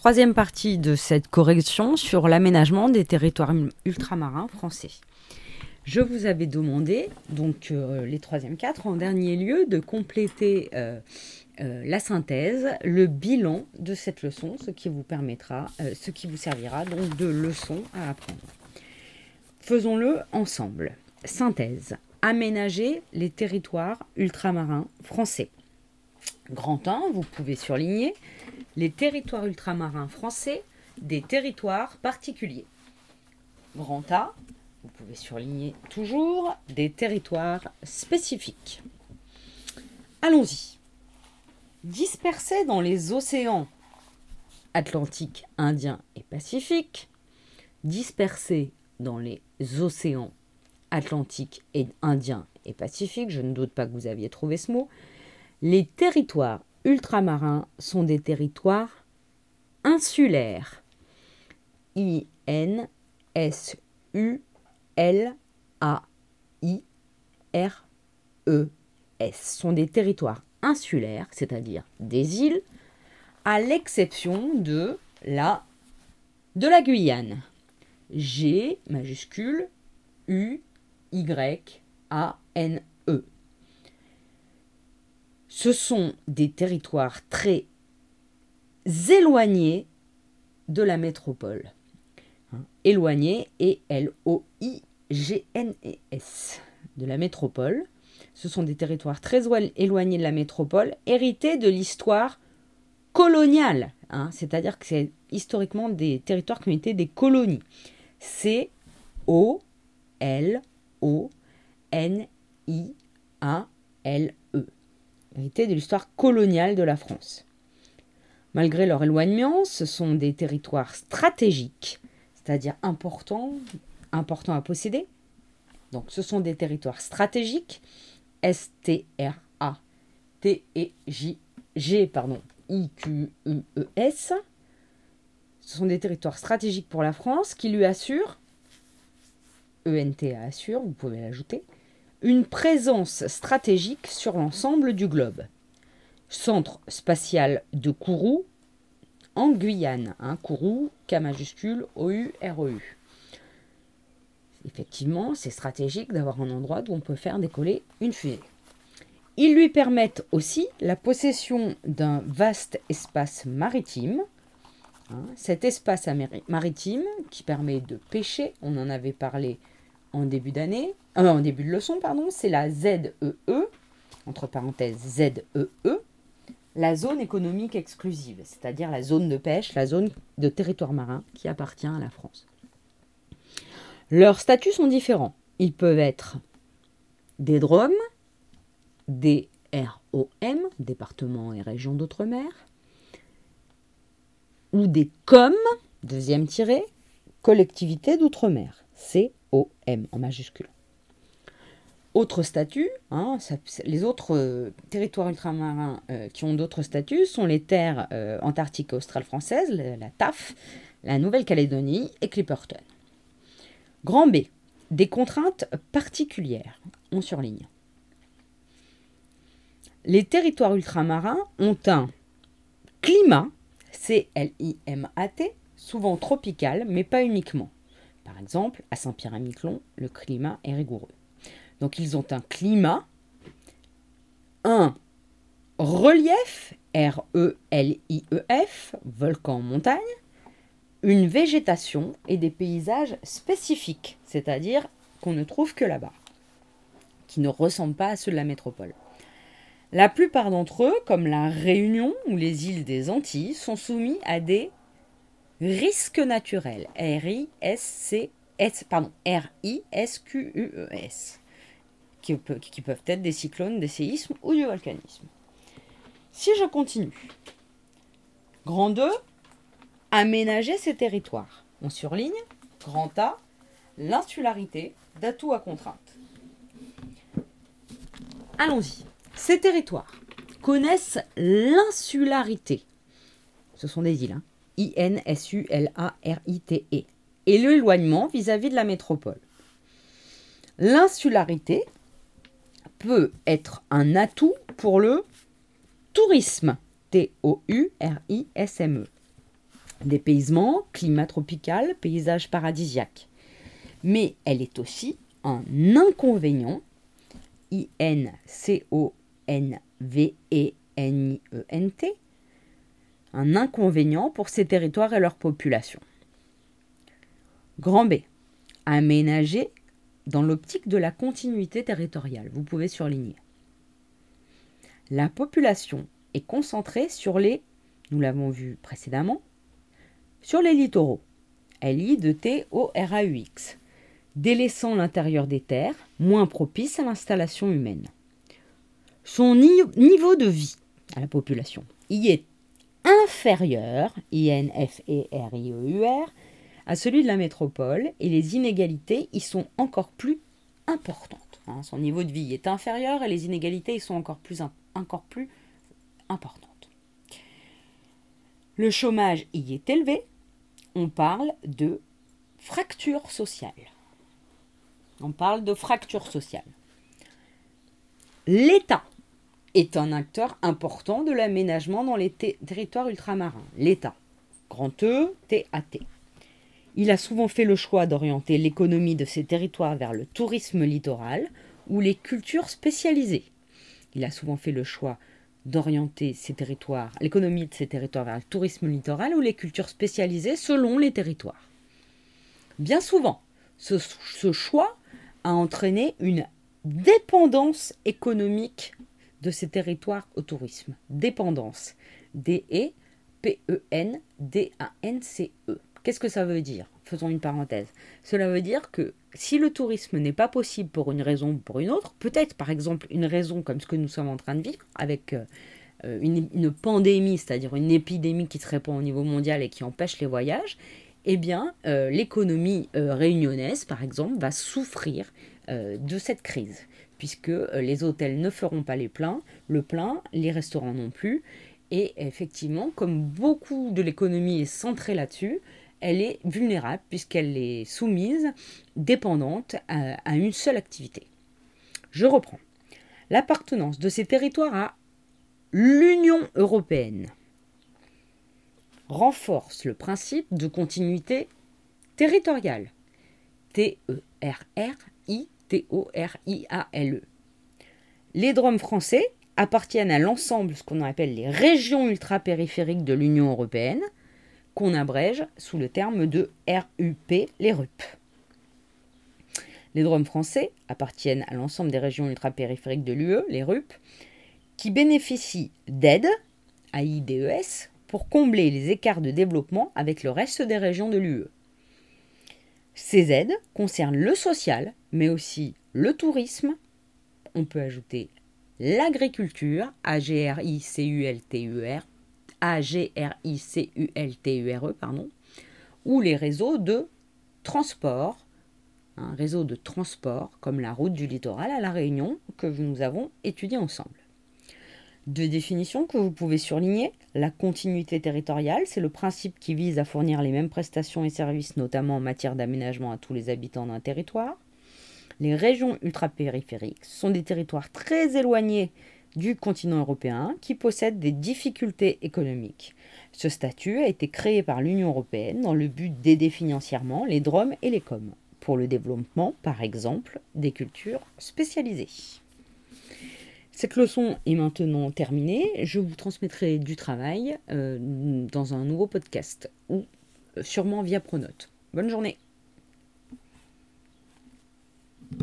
Troisième partie de cette correction sur l'aménagement des territoires ultramarins français. Je vous avais demandé, donc euh, les troisième quatre, en dernier lieu, de compléter euh, euh, la synthèse, le bilan de cette leçon, ce qui vous permettra, ce qui vous servira donc de leçon à apprendre. Faisons-le ensemble. Synthèse. Aménager les territoires ultramarins français. Grand 1, vous pouvez surligner les territoires ultramarins français des territoires particuliers. Grand A, vous pouvez surligner toujours des territoires spécifiques. Allons-y. Dispersés dans les océans Atlantique, Indien et Pacifique, dispersés dans les océans Atlantique et Indien et Pacifique, je ne doute pas que vous aviez trouvé ce mot, les territoires ultramarins sont des territoires insulaires. I-N-S-U L-A-I-R-E-S sont des territoires insulaires, c'est-à-dire des îles, à l'exception de la, de la Guyane. G majuscule U Y A N E. Ce sont des territoires très éloignés de la métropole. Hein, éloignés et L-O-I GNES de la métropole. Ce sont des territoires très éloignés de la métropole, hérités de l'histoire coloniale. Hein. C'est-à-dire que c'est historiquement des territoires qui ont été des colonies. C O E. De l'histoire coloniale de la France. Malgré leur éloignement, ce sont des territoires stratégiques, c'est-à-dire importants importants à posséder. Donc ce sont des territoires stratégiques. S-T-R-A-T-E-J-G, pardon, I-Q-U-E-S. Ce sont des territoires stratégiques pour la France qui lui assurent, E-N-T assure, vous pouvez l'ajouter, une présence stratégique sur l'ensemble du globe. Centre spatial de Kourou, en Guyane. Hein, Kourou, K majuscule, O-U-R-E-U effectivement, c'est stratégique d'avoir un endroit où on peut faire décoller une fusée. Ils lui permettent aussi la possession d'un vaste espace maritime. Hein, cet espace maritime qui permet de pêcher, on en avait parlé en début d'année, euh, en début de leçon, pardon, c'est la ZEE, e, entre parenthèses ZEE, e, la zone économique exclusive, c'est-à-dire la zone de pêche, la zone de territoire marin qui appartient à la France. Leurs statuts sont différents. Ils peuvent être des DROM, des ROM, départements et régions d'outre-mer, ou des COM, deuxième tiré, collectivités d'outre-mer, C-O-M en majuscule. Autre statut, hein, les autres euh, territoires ultramarins euh, qui ont d'autres statuts sont les terres euh, antarctiques australes françaises, la TAF, la Nouvelle-Calédonie et Clipperton. Grand B. Des contraintes particulières. On surligne. Les territoires ultramarins ont un climat, C-L-I-M-A-T, souvent tropical, mais pas uniquement. Par exemple, à Saint-Pierre-et-Miquelon, le climat est rigoureux. Donc ils ont un climat, un relief, R-E-L-I-E-F, volcan montagne, une végétation et des paysages spécifiques, c'est-à-dire qu'on ne trouve que là-bas, qui ne ressemblent pas à ceux de la métropole. La plupart d'entre eux, comme la Réunion ou les îles des Antilles, sont soumis à des risques naturels. R-I-S-C-S, pardon, R-I-S-Q-U-E-S, qui, qui peuvent être des cyclones, des séismes ou du volcanisme. Si je continue, grand 2, Aménager ces territoires. On surligne, grand A, l'insularité d'atout à contrainte. Allons-y. Ces territoires connaissent l'insularité. Ce sont des îles. Hein. I-N-S-U-L-A-R-I-T-E. Et l'éloignement vis-à-vis de la métropole. L'insularité peut être un atout pour le tourisme. T-O-U-R-I-S-M-E Dépaysement, climat tropical, paysage paradisiaque. Mais elle est aussi un inconvénient, I-N-C-O-N-V-E-N-I-E-N-T, un inconvénient pour ces territoires et leur population. Grand B, aménager dans l'optique de la continuité territoriale. Vous pouvez surligner. La population est concentrée sur les, nous l'avons vu précédemment, sur les littoraux. L-I de T-O-R-A-U-X, délaissant l'intérieur des terres, moins propice à l'installation humaine. Son niveau de vie à la population y est inférieur, I-N-F-E-R-I-E-U-R, à celui de la métropole et les inégalités y sont encore plus importantes. Hein. son niveau de vie est inférieur et les inégalités y sont encore plus, encore plus importantes. Le chômage y est élevé. On parle de fracture sociale. On parle de fracture sociale. L'État est un acteur important de l'aménagement dans les territoires ultramarins. L'État. Grand E, T-A-T. Il a souvent fait le choix d'orienter l'économie de ces territoires vers le tourisme littoral ou les cultures spécialisées. Il a souvent fait le choix d'orienter l'économie de ces territoires vers le tourisme littoral ou les cultures spécialisées selon les territoires. Bien souvent, ce choix a entraîné une dépendance économique de ces territoires au tourisme. Dépendance. D-E-P-E-N-D-A-N-C-E. Qu'est-ce que ça veut dire? Faisons une parenthèse. Cela veut dire que si le tourisme n'est pas possible pour une raison ou pour une autre, peut-être par exemple une raison comme ce que nous sommes en train de vivre, avec euh, une, pandémie, c'est-à-dire une épidémie qui se répand au niveau mondial et qui empêche les voyages, eh bien euh, l'économie euh, réunionnaise, par exemple, va souffrir de cette crise, puisque les hôtels ne feront pas les pleins, le plein, les restaurants non plus, et effectivement, comme beaucoup de l'économie est centrée là-dessus, elle est vulnérable puisqu'elle est soumise, dépendante à, une seule activité. Je reprends. L'appartenance de ces territoires à l'Union européenne renforce le principe de continuité territoriale. Les drômes français appartiennent à l'ensemble, ce qu'on appelle les régions ultrapériphériques de l'Union européenne, qu'on abrège sous le terme de RUP, les RUP. Les drômes français appartiennent à l'ensemble des régions ultrapériphériques de l'UE, les RUP, qui bénéficient d'aides, AIDES, pour combler les écarts de développement avec le reste des régions de l'UE. Ces aides concernent le social, mais aussi le tourisme, on peut ajouter l'agriculture, A-G-R-I-C-U-L-T-U-R, A-G-R-I-C-U-L-T-U-R-E, pardon, ou les réseaux de transport, un réseau de transport comme la route du littoral à La Réunion que nous avons étudié ensemble. Deux définitions que vous pouvez surligner. La continuité territoriale, c'est le principe qui vise à fournir les mêmes prestations et services, notamment en matière d'aménagement à tous les habitants d'un territoire. Les régions ultrapériphériques sont des territoires très éloignés du continent européen qui possède des difficultés économiques. Ce statut a été créé par l'Union européenne dans le but d'aider financièrement les DROM et les COM pour le développement, par exemple, des cultures spécialisées. Cette leçon est maintenant terminée. Je vous transmettrai du travail euh, dans un nouveau podcast ou euh, sûrement via Pronote. Bonne journée